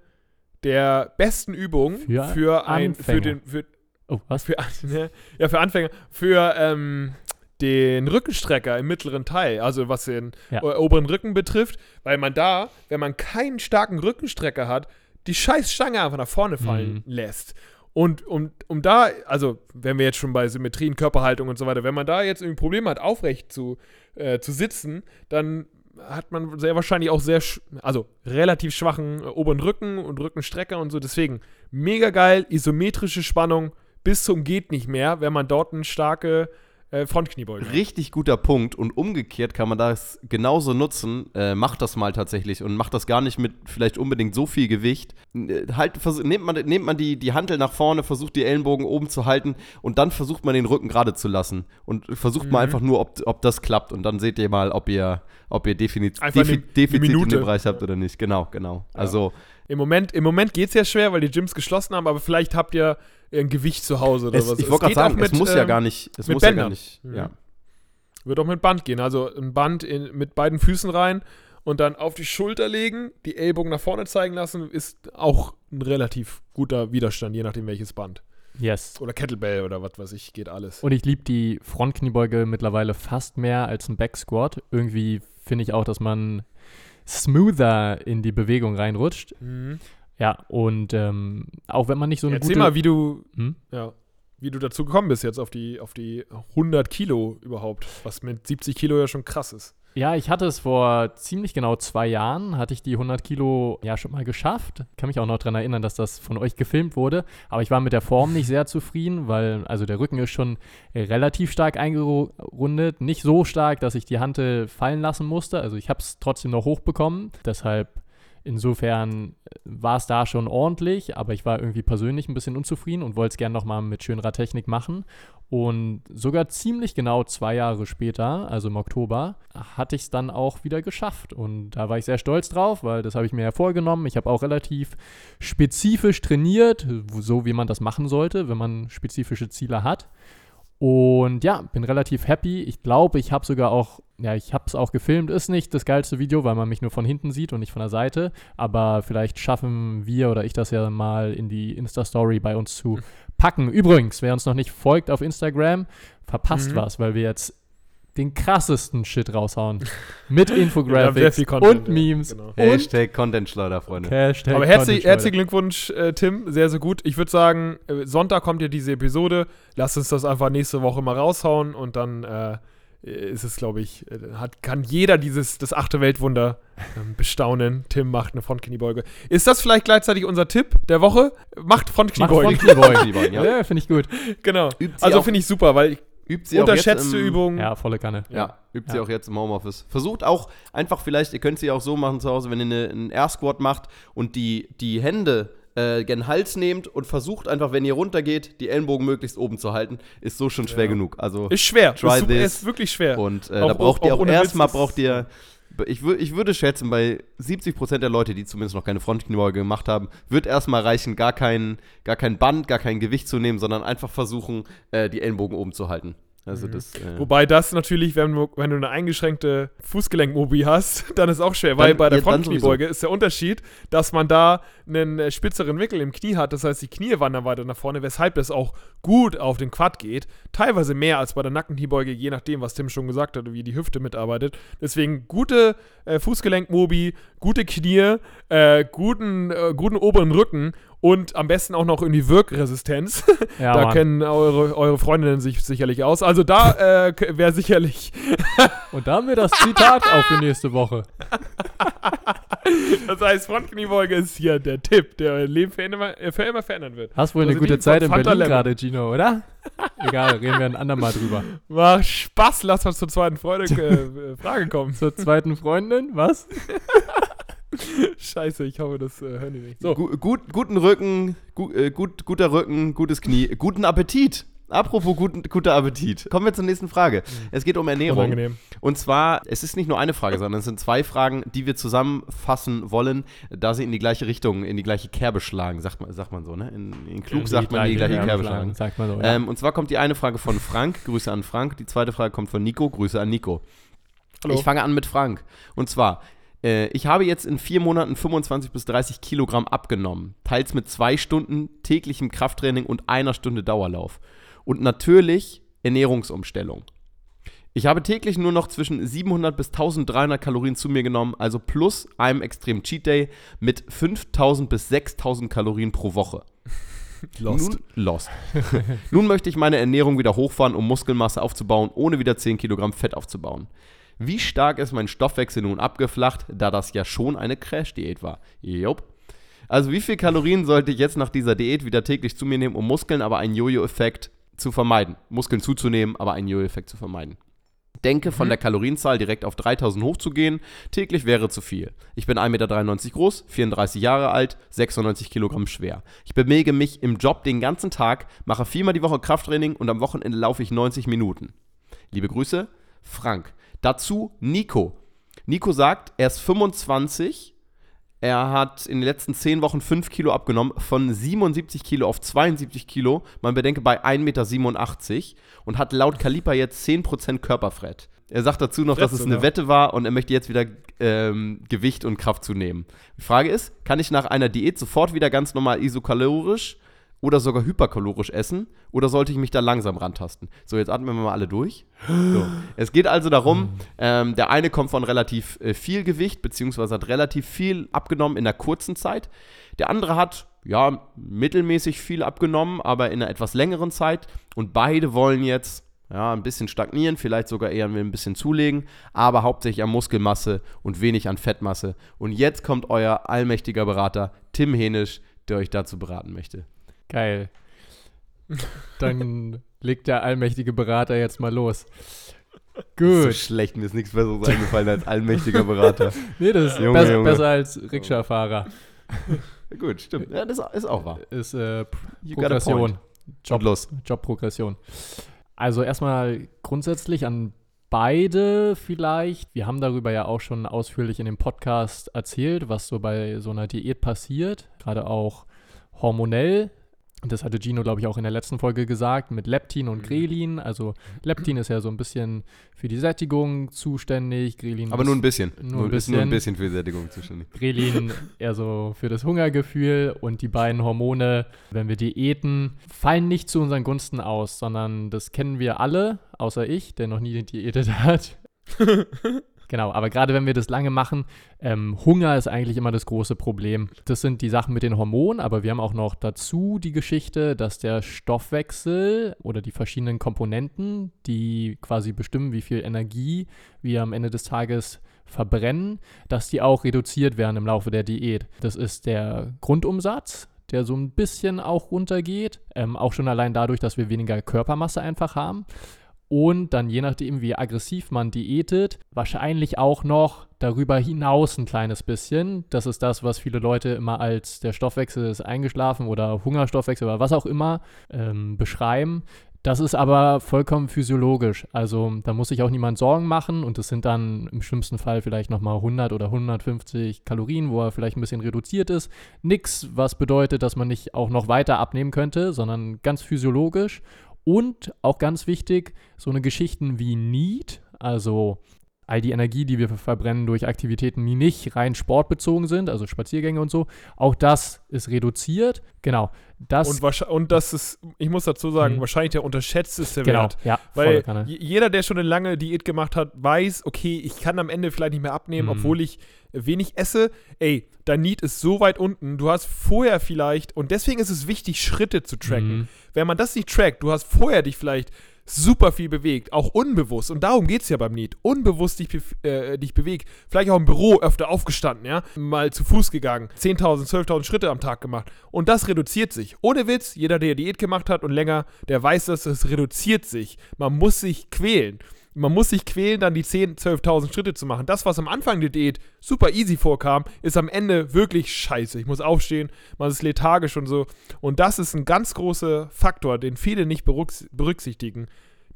der besten Übungen Für für, ein für den für, Oh, was? für ne, ja für Anfänger für ähm, den Rückenstrecker im mittleren Teil, also was den Ja. äh, oberen Rücken betrifft, weil man da, wenn man keinen starken Rückenstrecker hat, die scheiß Stange einfach nach vorne fallen Mhm. lässt. Und um, um da, also wenn wir jetzt schon bei Symmetrien, Körperhaltung und so weiter, wenn man da jetzt irgendwie Probleme hat, aufrecht zu, äh, zu sitzen, dann hat man sehr wahrscheinlich auch sehr, also relativ schwachen äh, oberen Rücken und Rückenstrecker und so. Deswegen mega geil, isometrische Spannung bis zum geht nicht mehr, wenn man dort eine starke äh, Frontkniebeuge. Richtig guter Punkt. Und umgekehrt kann man das genauso nutzen. Äh, macht das mal tatsächlich und macht das gar nicht mit vielleicht unbedingt so viel Gewicht. Äh, halt, nehmt man, nehmt man die, die Hantel nach vorne, versucht die Ellenbogen oben zu halten und dann versucht man den Rücken gerade zu lassen. Und versucht mal Mhm. einfach nur, ob, ob das klappt. Und dann seht ihr mal, ob ihr, ob ihr Definiz Einfach Defi Defizit in dem Bereich habt oder nicht. Genau, genau. Also, Im Moment, im Moment geht es ja schwer, weil die Gyms geschlossen haben, aber vielleicht habt ihr ein Gewicht zu Hause oder es, was. ich wollte gerade geht auch sagen, es mit, muss ja ähm, gar nicht. Es mit muss ja gar Bändern. nicht. Mhm. Ja. Wird auch mit Band gehen. Also ein Band in, mit beiden Füßen rein und dann auf die Schulter legen, die Ellbogen nach vorne zeigen lassen, ist auch ein relativ guter Widerstand, je nachdem welches Band. Yes. Oder Kettlebell oder was weiß ich, geht alles. Und ich liebe die Frontkniebeuge mittlerweile fast mehr als ein Backsquat. Irgendwie finde ich auch, dass man smoother in die Bewegung reinrutscht. Mhm. Ja, und ähm, auch wenn man nicht so eine Erzähl gute... mal, wie du, Hm? ja, wie du dazu gekommen bist jetzt auf die, auf die 100 Kilo überhaupt, was mit 70 Kilo ja schon krass ist. Ja, ich hatte es vor ziemlich genau zwei Jahren, hatte ich die 100 Kilo ja schon mal geschafft. Kann mich auch noch daran erinnern, dass das von euch gefilmt wurde. Aber ich war mit der Form nicht sehr zufrieden, weil also der Rücken ist schon relativ stark eingerundet. Nicht so stark, dass ich die Hantel fallen lassen musste. Also ich habe es trotzdem noch hochbekommen. Deshalb insofern war es da schon ordentlich, aber ich war irgendwie persönlich ein bisschen unzufrieden und wollte es gerne nochmal mit schönerer Technik machen. Und sogar ziemlich genau zwei Jahre später, also im Oktober, hatte ich es dann auch wieder geschafft. Und da war ich sehr stolz drauf, weil das habe ich mir ja vorgenommen. Ich habe auch relativ spezifisch trainiert, so wie man das machen sollte, wenn man spezifische Ziele hat. Und ja, bin relativ happy. Ich glaube, ich habe sogar auch, ja, ich habe es auch gefilmt. Ist nicht das geilste Video, weil man mich nur von hinten sieht und nicht von der Seite. Aber vielleicht schaffen wir oder ich das ja mal in die Insta-Story bei uns zu packen. Übrigens, wer uns noch nicht folgt auf Instagram, verpasst Mhm. was, weil wir jetzt den krassesten Shit raushauen. Mit Infographics Content, und ja, Memes genau. und Hashtag Content-Schleuder, Freunde. Hashtag Aber herzlich, Content, herzlichen Glückwunsch, äh, Tim. Sehr, sehr gut. Ich würde sagen, äh, Sonntag kommt ja diese Episode. Lass uns das einfach nächste Woche mal raushauen und dann äh, ist es, glaube ich, äh, hat, kann jeder dieses, das achte Weltwunder ähm, bestaunen. Tim macht eine Frontkniebeuge. Ist das vielleicht gleichzeitig unser Tipp der Woche? Macht Macht Frontkniebeuge. Frontkniebeugen. ja. ja, finde ich gut. genau. Also finde ich super, weil Übt sie auch jetzt unterschätzte im- Übungen. Ja, volle Kanne. Ja, übt sie Ja. auch jetzt im Homeoffice. Versucht auch einfach vielleicht, ihr könnt sie auch so machen zu Hause, wenn ihr eine, einen Air Squat macht und die, die Hände äh, gen Hals nehmt und versucht einfach, wenn ihr runtergeht, die Ellenbogen möglichst oben zu halten, ist so schon schwer Ja. genug. Also Ist schwer. Try ist, this. ist wirklich schwer. und äh, Auch- da braucht ihr auch auch, erstmal braucht ihr ich, wür, ich würde schätzen, bei 70% der Leute, die zumindest noch keine Frontkniebeuge gemacht haben, wird erstmal reichen, gar kein, gar kein Band, gar kein Gewicht zu nehmen, sondern einfach versuchen, äh, die Ellenbogen oben zu halten. Also Mhm. das. Äh, Wobei das natürlich, wenn du, wenn du eine eingeschränkte Fußgelenkmobi hast, dann ist auch schwer, weil Dann- bei der ja, Frontkniebeuge ist der Unterschied, dass man da einen äh, spitzeren Winkel im Knie hat, das heißt, die Knie wandern weiter nach vorne, weshalb das auch gut auf den Quad geht. Teilweise mehr als bei der Nackenkniebeuge, je nachdem, was Tim schon gesagt hat, wie die Hüfte mitarbeitet. Deswegen gute äh, Fußgelenkmobi, gute Knie, äh, guten, äh, guten oberen Rücken und am besten auch noch irgendwie Wirkresistenz. Ja, da Mann. kennen eure, eure Freundinnen sich sicherlich aus. Also da äh, wäre sicherlich, Und da haben wir das Zitat auch für nächste Woche. das heißt, Frontkniebeuge ist hier der Tipp, der euer Leben für immer, äh, für immer verändern wird. Hast wohl Also eine gute Zeit in Berlin gerade, Gino, oder? Egal, reden wir ein andermal drüber. War Spaß, lass uns zur zweiten Freude, äh, äh, Frage kommen. Zur zweiten Freundin, was? Scheiße, ich hoffe, das äh, hören die nicht. So, Gu gut, guten Rücken, gu äh, gut, guter Rücken, gutes Knie, guten Appetit. Apropos guten, guter Appetit. Kommen wir zur nächsten Frage. Es geht um Ernährung. unangenehm. Und zwar, es ist nicht nur eine Frage, sondern es sind zwei Fragen, die wir zusammenfassen wollen, da sie in die gleiche Richtung, in die gleiche Kerbe schlagen, sagt man, sagt man so, ne? In, in klug sagt man, in die gleiche Kerbe schlagen. Sagt man so, ja. Ähm, und zwar kommt die eine Frage von Frank, Grüße an Frank. Die zweite Frage kommt von Nico, Grüße an Nico. Hallo. Ich fange an mit Frank. Und zwar, äh, ich habe jetzt in vier Monaten 25 bis 30 Kilogramm abgenommen. Teils mit zwei Stunden täglichem Krafttraining und einer Stunde Dauerlauf. Und natürlich Ernährungsumstellung. Ich habe täglich nur noch zwischen 700 bis 1300 Kalorien zu mir genommen, also plus einem extremen Cheat Day mit 5000 bis 6000 Kalorien pro Woche. Lost. Nun, lost. Nun möchte ich meine Ernährung wieder hochfahren, um Muskelmasse aufzubauen, ohne wieder 10 Kilogramm Fett aufzubauen. Wie stark ist mein Stoffwechsel nun abgeflacht, da das ja schon eine Crash-Diät war? Jupp. Also wie viel Kalorien sollte ich jetzt nach dieser Diät wieder täglich zu mir nehmen, um Muskeln, aber einen Jojo-Effekt zu vermeiden. Muskeln zuzunehmen, aber einen Jojo-Effekt zu vermeiden. Denke von der Kalorienzahl direkt auf 3000 hochzugehen. Täglich wäre zu viel. Ich bin 1,93 Meter groß, 34 Jahre alt, 96 Kilogramm schwer. Ich bewege mich im Job den ganzen Tag, mache viermal die Woche Krafttraining und am Wochenende laufe ich 90 Minuten. Liebe Grüße, Frank. Dazu Nico. Nico sagt, er ist 25. Er hat in den letzten 10 Wochen 5 Kilo abgenommen, von 77 Kilo auf 72 Kilo. Man bedenke bei 1,87 Meter und hat laut Kaliper jetzt 10% Körperfett. Er sagt dazu noch, dass es eine sogar. Wette war und er möchte jetzt wieder ähm, Gewicht und Kraft zunehmen. Die Frage ist, kann ich nach einer Diät sofort wieder ganz normal isokalorisch oder sogar hyperkalorisch essen oder sollte ich mich da langsam rantasten? So, jetzt atmen wir mal alle durch. So. Es geht also darum, ähm, der eine kommt von relativ äh, viel Gewicht, beziehungsweise hat relativ viel abgenommen in einer kurzen Zeit. Der andere hat, ja, mittelmäßig viel abgenommen, aber in einer etwas längeren Zeit. Und beide wollen jetzt, ja, ein bisschen stagnieren, vielleicht sogar eher ein bisschen zulegen, aber hauptsächlich an Muskelmasse und wenig an Fettmasse. Und jetzt kommt euer allmächtiger Berater Tim Henisch, der euch dazu beraten möchte. Geil. Dann legt der allmächtige Berater jetzt mal los. So Gut. schlecht, mir ist nichts Besseres eingefallen als allmächtiger Berater. Nee, das ist Junge, besser, Junge. besser als Rikscha-Fahrer. Gut, stimmt. Ja, das ist auch wahr. Ist äh, Progression. Job, los. Jobprogression. Also erstmal grundsätzlich an beide vielleicht. Wir haben darüber ja auch schon ausführlich in dem Podcast erzählt, was so bei so einer Diät passiert, gerade auch hormonell. Das hatte Gino, glaube ich, auch in der letzten Folge gesagt, mit Leptin und Mhm. Grelin. Also Leptin ist ja so ein bisschen für die Sättigung zuständig, Grelin Aber ist- nur ein bisschen. Nur ein ist nur ein bisschen. bisschen für Sättigung zuständig. Grelin eher so für das Hungergefühl und die beiden Hormone, wenn wir diäten, fallen nicht zu unseren Gunsten aus, sondern das kennen wir alle, außer ich, der noch nie diätet hat. genau, aber gerade wenn wir das lange machen, ähm, Hunger ist eigentlich immer das große Problem. Das sind die Sachen mit den Hormonen, aber wir haben auch noch dazu die Geschichte, dass der Stoffwechsel oder die verschiedenen Komponenten, die quasi bestimmen, wie viel Energie wir am Ende des Tages verbrennen, dass die auch reduziert werden im Laufe der Diät. Das ist der Grundumsatz, der so ein bisschen auch runtergeht, ähm, auch schon allein dadurch, dass wir weniger Körpermasse einfach haben. Und dann je nachdem, wie aggressiv man diätet, wahrscheinlich auch noch darüber hinaus ein kleines bisschen. Das ist das, was viele Leute immer als der Stoffwechsel ist eingeschlafen oder Hungerstoffwechsel oder was auch immer ähm, beschreiben. Das ist aber vollkommen physiologisch. Also da muss sich auch niemand Sorgen machen und es sind dann im schlimmsten Fall vielleicht nochmal 100 oder 150 Kalorien, wo er vielleicht ein bisschen reduziert ist. Nix, was bedeutet, dass man nicht auch noch weiter abnehmen könnte, sondern ganz physiologisch. Und auch ganz wichtig, so eine Geschichten wie Need, also all die Energie, die wir verbrennen durch Aktivitäten, die nicht rein sportbezogen sind, also Spaziergänge und so, auch das ist reduziert. Genau. Das Und, und das ist, ich muss dazu sagen, Mhm. wahrscheinlich der unterschätzteste genau, Wert. ja, Weil jeder, der schon eine lange Diät gemacht hat, weiß, okay, ich kann am Ende vielleicht nicht mehr abnehmen, Mhm. obwohl ich wenig esse. Ey, dein Need ist so weit unten. Du hast vorher vielleicht, und deswegen ist es wichtig, Schritte zu tracken. Mhm. Wenn man das nicht trackt, du hast vorher dich vielleicht super viel bewegt, auch unbewusst. Und darum geht es ja beim Need. Unbewusst dich, äh, dich bewegt. Vielleicht auch im Büro öfter aufgestanden, ja. Mal zu Fuß gegangen. 10.000, 12.000 Schritte am Tag gemacht. Und das reduziert sich. Ohne Witz, jeder, der Diät gemacht hat und länger, der weiß, dass es reduziert sich. Man muss sich quälen. Man muss sich quälen, dann die 10.000, 12.000 Schritte zu machen. Das, was am Anfang der Diät super easy vorkam, ist am Ende wirklich scheiße. Ich muss aufstehen, man ist lethargisch und so. Und das ist ein ganz großer Faktor, den viele nicht berücks- berücksichtigen.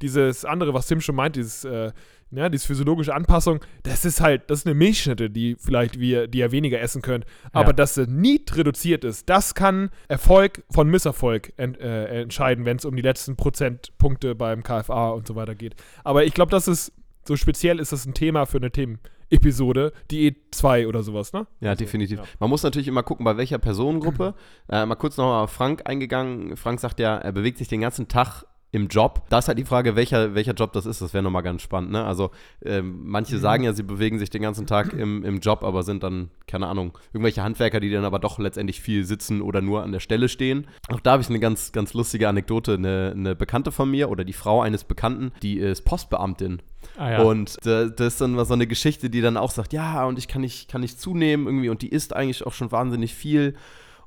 Dieses andere, was Tim schon meint, dieses, äh, ja, diese physiologische Anpassung, das ist halt, das ist eine Milchschnitte, die vielleicht wir, die ihr weniger essen könnt. Aber Ja. dass der Need reduziert ist, das kann Erfolg von Misserfolg ent, äh, entscheiden, wenn es um die letzten Prozentpunkte beim KFA und so weiter geht. Aber ich glaube, das ist, so speziell ist das ein Thema für eine Themenepisode, Diät 2 oder sowas, ne? Ja, Also, definitiv. ja. Man muss natürlich immer gucken, bei welcher Personengruppe. äh, mal kurz nochmal auf Frank eingegangen. Frank sagt ja, er bewegt sich den ganzen Tag im Job. Da ist halt die Frage, welcher, welcher Job das ist. Das wäre nochmal ganz spannend. Ne? Also ähm, manche Mhm. sagen ja, sie bewegen sich den ganzen Tag im, im Job, aber sind dann, keine Ahnung, irgendwelche Handwerker, die dann aber doch letztendlich viel sitzen oder nur an der Stelle stehen. Auch da habe ich eine ganz, ganz lustige Anekdote. Eine, eine Bekannte von mir oder die Frau eines Bekannten, die ist Postbeamtin. Ah, ja. Und da, das ist dann mal so eine Geschichte, die dann auch sagt, ja, und ich kann nicht, kann nicht zunehmen irgendwie und die isst eigentlich auch schon wahnsinnig viel.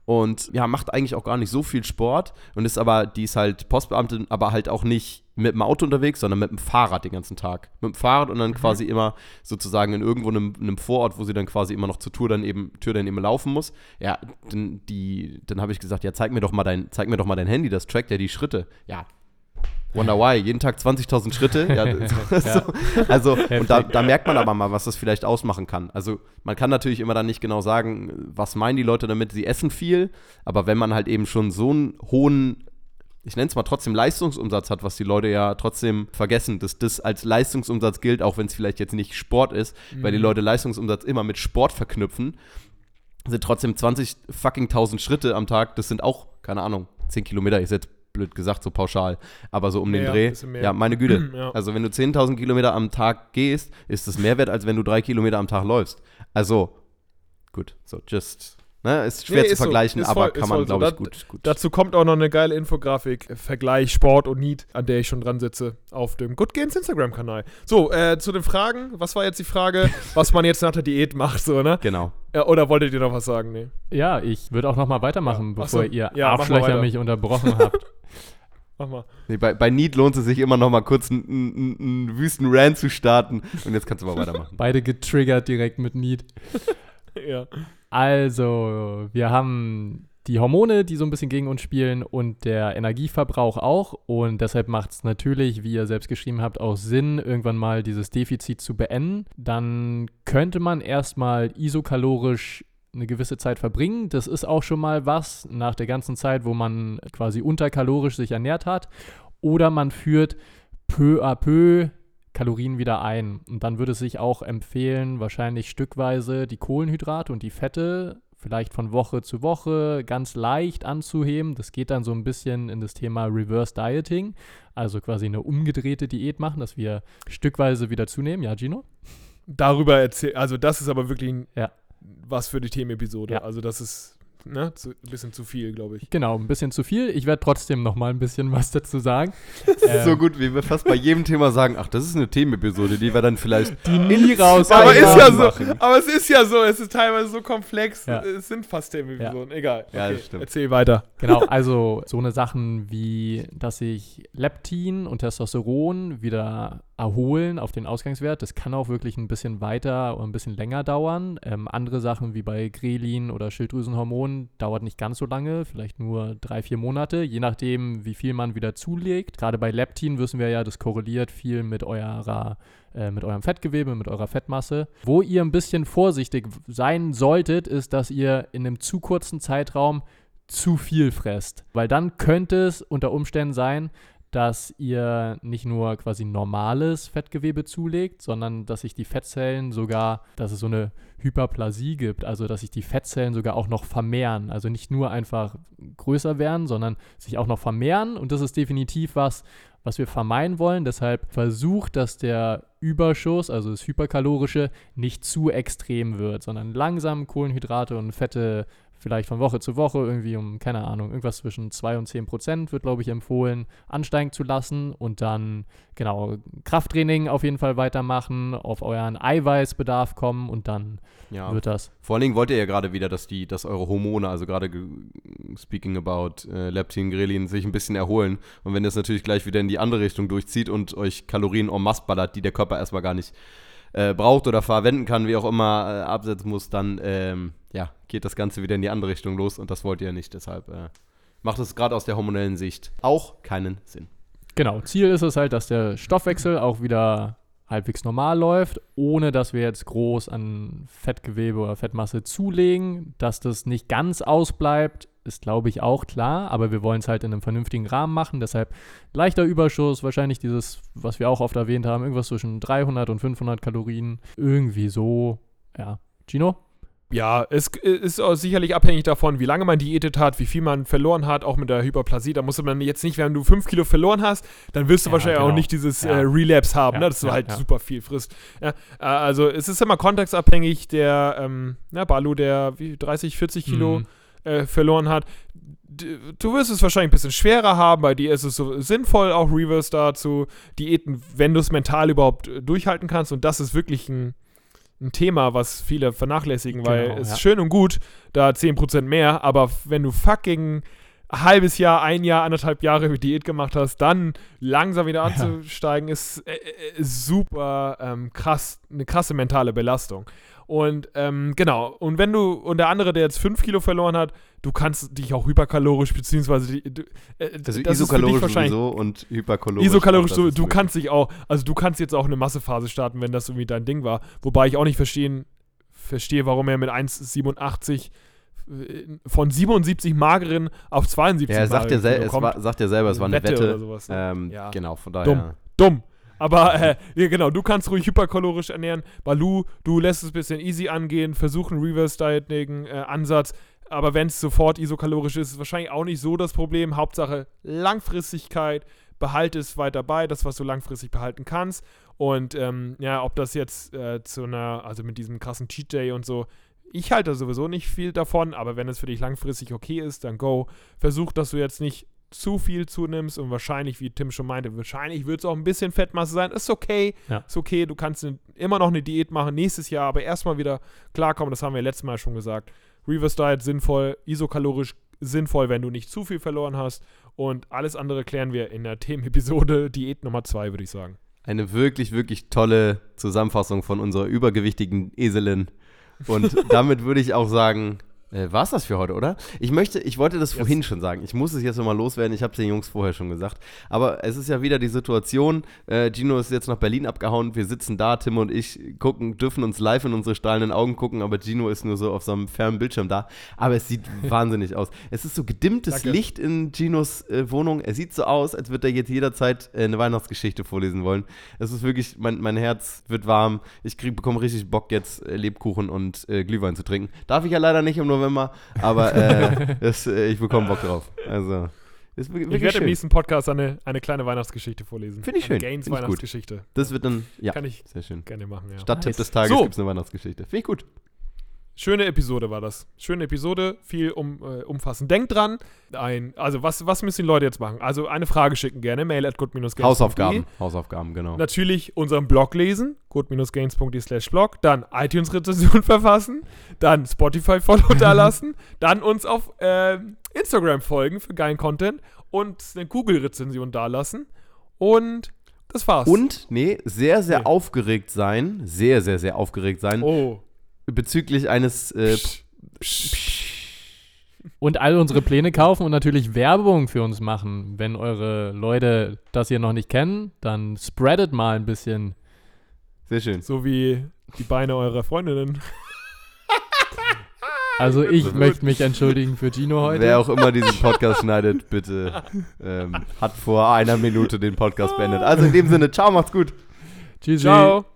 Und ja, macht eigentlich auch gar nicht so viel Sport und ist aber, die ist halt Postbeamtin, aber halt auch nicht mit dem Auto unterwegs, sondern mit dem Fahrrad den ganzen Tag. Mit dem Fahrrad und dann mhm. quasi immer sozusagen in irgendwo einem, einem, Vorort, wo sie dann quasi immer noch zur Tour dann eben, Tür dann eben laufen muss. Ja, dann, dann habe ich gesagt, ja, zeig mir doch mal dein, zeig mir doch mal dein Handy, das trackt ja die Schritte. Ja, Wonder Why, jeden Tag 20.000 Schritte. Ja, so, also, und da, da, merkt man aber mal, was das vielleicht ausmachen kann. Also, man kann natürlich immer dann nicht genau sagen, was meinen die Leute damit, sie essen viel, aber wenn man halt eben schon so einen hohen, ich nenne es mal trotzdem Leistungsumsatz hat, was die Leute ja trotzdem vergessen, dass das als Leistungsumsatz gilt, auch wenn es vielleicht jetzt nicht Sport ist, mhm. weil die mhm. Leute Leistungsumsatz immer mit Sport verknüpfen, sind trotzdem 20 fucking 1000 Schritte am Tag, das sind auch, keine Ahnung, 10 Kilometer ist jetzt blöd gesagt, so pauschal, aber so um den Dreh. Ja, meine Güte. ja. Also wenn du 10.000 Kilometer am Tag gehst, ist das mehr wert, als wenn du drei Kilometer am Tag läufst. Also, gut, so just Ne, ist schwer nee, zu vergleichen, so, aber kann man, glaube ich, gut, gut. Dazu kommt auch noch eine geile Infografik, Vergleich Sport und Need, an der ich schon dran sitze, auf dem Good Games Instagram-Kanal. So, äh, zu den Fragen. Was war jetzt die Frage, was man jetzt nach der Diät macht, so, ne? Genau. Ja, oder wolltet ihr noch was sagen? Nee. Ja, ich würde auch noch mal weitermachen, ja. bevor so. ihr ja, Arschlöcher mich unterbrochen habt. Mach mal. Nee, bei, bei Need lohnt es sich immer noch mal kurz einen, einen, einen wüsten Rant zu starten. Und jetzt kannst du mal weitermachen. Beide getriggert direkt mit Need. ja. Also, wir haben die Hormone, die so ein bisschen gegen uns spielen und der Energieverbrauch auch. Und deshalb macht es natürlich, wie ihr selbst geschrieben habt, auch Sinn, irgendwann mal dieses Defizit zu beenden. Dann könnte man erstmal isokalorisch eine gewisse Zeit verbringen. Das ist auch schon mal was nach der ganzen Zeit, wo man quasi unterkalorisch sich ernährt hat. Oder man führt peu à peu Kalorien wieder ein. Und dann würde es sich auch empfehlen, wahrscheinlich stückweise die Kohlenhydrate und die Fette vielleicht von Woche zu Woche ganz leicht anzuheben. Das geht dann so ein bisschen in das Thema Reverse Dieting, also quasi eine umgedrehte Diät machen, dass wir stückweise wieder zunehmen. Ja, Gino? Darüber erzählen, also das ist aber wirklich ein, ja. Was für die Themenepisode. Ja. Also das ist ne, zu, ein bisschen zu viel, glaube ich. Genau, ein bisschen zu viel. Ich werde trotzdem noch mal ein bisschen was dazu sagen. Das ist ähm, so gut, wie wir fast bei jedem Thema sagen, ach, das ist eine Themenepisode, die wir dann vielleicht die nie raus. Aber, ist ja so, aber es ist ja so, es ist teilweise so komplex. Ja. Es sind fast Themenepisoden, ja. egal. Okay, ja, das stimmt. Erzähl weiter. Genau, also so eine Sachen wie, dass ich Leptin und Testosteron wieder erholen auf den Ausgangswert. Das kann auch wirklich ein bisschen weiter und ein bisschen länger dauern. Ähm, andere Sachen wie bei Grelin oder Schilddrüsenhormonen dauert nicht ganz so lange, vielleicht nur drei, vier Monate, je nachdem, wie viel man wieder zulegt. Gerade bei Leptin wissen wir ja, das korreliert viel mit eurer äh, mit eurem Fettgewebe, mit eurer Fettmasse. Wo ihr ein bisschen vorsichtig sein solltet, ist, dass ihr in einem zu kurzen Zeitraum zu viel fresst. Weil dann könnte es unter Umständen sein, dass ihr nicht nur quasi normales Fettgewebe zulegt, sondern dass sich die Fettzellen sogar, dass es so eine Hyperplasie gibt, also dass sich die Fettzellen sogar auch noch vermehren. Also nicht nur einfach größer werden, sondern sich auch noch vermehren. Und das ist definitiv was, was wir vermeiden wollen. Deshalb versucht, dass der Überschuss, also das Hyperkalorische, nicht zu extrem wird, sondern langsam Kohlenhydrate und Fette vielleicht von Woche zu Woche irgendwie um, keine Ahnung, irgendwas zwischen 2 und 10 Prozent wird, glaube ich, empfohlen, ansteigen zu lassen und dann, genau, Krafttraining auf jeden Fall weitermachen, auf euren Eiweißbedarf kommen und dann ja. wird das. Vor allen Dingen wollt ihr ja gerade wieder, dass die, dass eure Hormone, also gerade speaking about äh, Leptin, Grelin, sich ein bisschen erholen. Und wenn das natürlich gleich wieder in die andere Richtung durchzieht und euch Kalorien en masse ballert, die der Körper erstmal gar nicht äh, braucht oder verwenden kann, wie auch immer, äh, absetzen muss, dann ähm, ja, geht das Ganze wieder in die andere Richtung los und das wollt ihr nicht. Deshalb äh, macht es gerade aus der hormonellen Sicht auch keinen Sinn. Genau, Ziel ist es halt, dass der Stoffwechsel auch wieder halbwegs normal läuft, ohne dass wir jetzt groß an Fettgewebe oder Fettmasse zulegen. Dass das nicht ganz ausbleibt, ist, glaube ich, auch klar, aber wir wollen es halt in einem vernünftigen Rahmen machen. Deshalb leichter Überschuss, wahrscheinlich dieses, was wir auch oft erwähnt haben, irgendwas zwischen 300 und 500 Kalorien. Irgendwie so, ja. Gino? Ja, es ist auch sicherlich abhängig davon, wie lange man diätet hat, wie viel man verloren hat, auch mit der Hyperplasie. Da muss man jetzt nicht, wenn du 5 Kilo verloren hast, dann wirst du ja, wahrscheinlich genau. auch nicht dieses ja. äh, Relapse haben, ja, ne, dass du halt super viel frisst. Äh, also es ist immer kontextabhängig. Der ähm, na, Balu, der wie 30, 40 Kilo mhm. Äh, verloren hat, du wirst es wahrscheinlich ein bisschen schwerer haben, bei dir ist es so sinnvoll, auch Reverse da zu diäten, wenn du es mental überhaupt äh, durchhalten kannst. Und das ist wirklich ein ein Thema, was viele vernachlässigen, weil Genau, es ja. ist schön und gut, da 10% mehr, aber wenn du fucking halbes Jahr, ein Jahr, anderthalb Jahre Diät gemacht hast, dann langsam wieder anzusteigen, ist, äh, äh, ist super ähm, krass, eine krasse mentale Belastung. Und ähm, genau, und wenn du, und der andere, der jetzt 5 Kilo verloren hat, du kannst dich auch hyperkalorisch, beziehungsweise die, du, äh, Also ist isokalorisch wahrscheinlich sowieso und hyperkalorisch. Isokalorisch, auch, ist du kannst dich auch, also du kannst jetzt auch eine Massephase starten, wenn das irgendwie dein Ding war. Wobei ich auch nicht verstehen, verstehe, warum er mit 1,87 äh, von 77 mageren auf 72 Ja, er sagt ja, mageren sel es war, sagt ja selber, es war eine Wette Wette. oder sowas, ne? ähm, Ja. Genau, von daher. Dumm. Dumm. Aber äh, ja, genau, du kannst ruhig hyperkalorisch ernähren. Balu, du lässt es ein bisschen easy angehen, versuch einen Reverse-Dieting-Ansatz. aber wenn es sofort isokalorisch ist, ist wahrscheinlich auch nicht so das Problem. Hauptsache Langfristigkeit, behalte es weiter bei, das, was du langfristig behalten kannst. Und ähm, ja, ob das jetzt äh, zu einer, also mit diesem krassen Cheat Day und so, ich halte sowieso nicht viel davon, aber wenn es für dich langfristig okay ist, dann go. Versuch, dass du jetzt nicht zu viel zunimmst und wahrscheinlich, wie Tim schon meinte, wahrscheinlich wird es auch ein bisschen Fettmasse sein. Ist okay, Ja. ist okay, du kannst ne- immer noch eine Diät machen nächstes Jahr, aber erstmal wieder klarkommen, das haben wir letztes Mal schon gesagt. Reverse Diet sinnvoll, isokalorisch sinnvoll, wenn du nicht zu viel verloren hast und alles andere klären wir in der Themenepisode Diät Nummer 2, würde ich sagen. Eine wirklich, wirklich tolle Zusammenfassung von unserer übergewichtigen Eselin. Und damit würde ich auch sagen, äh, war es das für heute, oder? Ich möchte, ich wollte das vorhin schon sagen. Ich muss es jetzt nochmal loswerden. Ich habe es den Jungs vorher schon gesagt. Aber es ist ja wieder die Situation. Äh, Gino ist jetzt nach Berlin abgehauen. Wir sitzen da, Tim und ich gucken, dürfen uns live in unsere strahlenden Augen gucken. Aber Gino ist nur so auf so einem fernen Bildschirm da. Aber es sieht wahnsinnig aus. Es ist so gedimmtes Danke. Licht in Ginos äh, Wohnung. Er sieht so aus, als würde er jetzt jederzeit äh, eine Weihnachtsgeschichte vorlesen wollen. Es ist wirklich, mein, mein Herz wird warm. Ich krieg, bekomme richtig Bock, jetzt äh, Lebkuchen und äh, Glühwein zu trinken. Darf ich ja leider nicht im November, aber äh, das, äh, ich bekomme Bock drauf. Also, Ich werde im schön. nächsten Podcast eine, eine kleine Weihnachtsgeschichte vorlesen. Finde ich Eine schön. Gaines. Weihnachtsgeschichte. Das wird dann, ja, Kann ich sehr schön. gerne machen, ja. Statt Tipp Nice. des Tages So. gibt es eine Weihnachtsgeschichte. Finde ich gut. Schöne Episode war das. Schöne Episode, viel um, äh, umfassend. Denkt dran, ein, also was, was müssen die Leute jetzt machen? Also eine Frage schicken gerne, mail at good Hausaufgaben. Hausaufgaben, genau. Natürlich unseren Blog lesen, good-gains.de slash blog, dann iTunes-Rezension verfassen, dann Spotify-Follow da lassen, dann uns auf ähm, Instagram folgen für geilen Content und eine Google-Rezension da lassen und das war's. Und, nee, sehr, sehr Nee. aufgeregt sein, sehr, sehr, sehr aufgeregt sein, Oh. Bezüglich eines äh, Und all unsere Pläne kaufen und natürlich Werbung für uns machen. Wenn eure Leute das hier noch nicht kennen, dann spreadet mal ein bisschen. Sehr schön. So wie die Beine eurer Freundinnen. Also ich gut. möchte mich entschuldigen für Gino heute. Wer auch immer diesen Podcast schneidet, bitte ähm, hat vor einer Minute den Podcast beendet. Also in dem Sinne, ciao, macht's gut. Tschüssi. Ciao.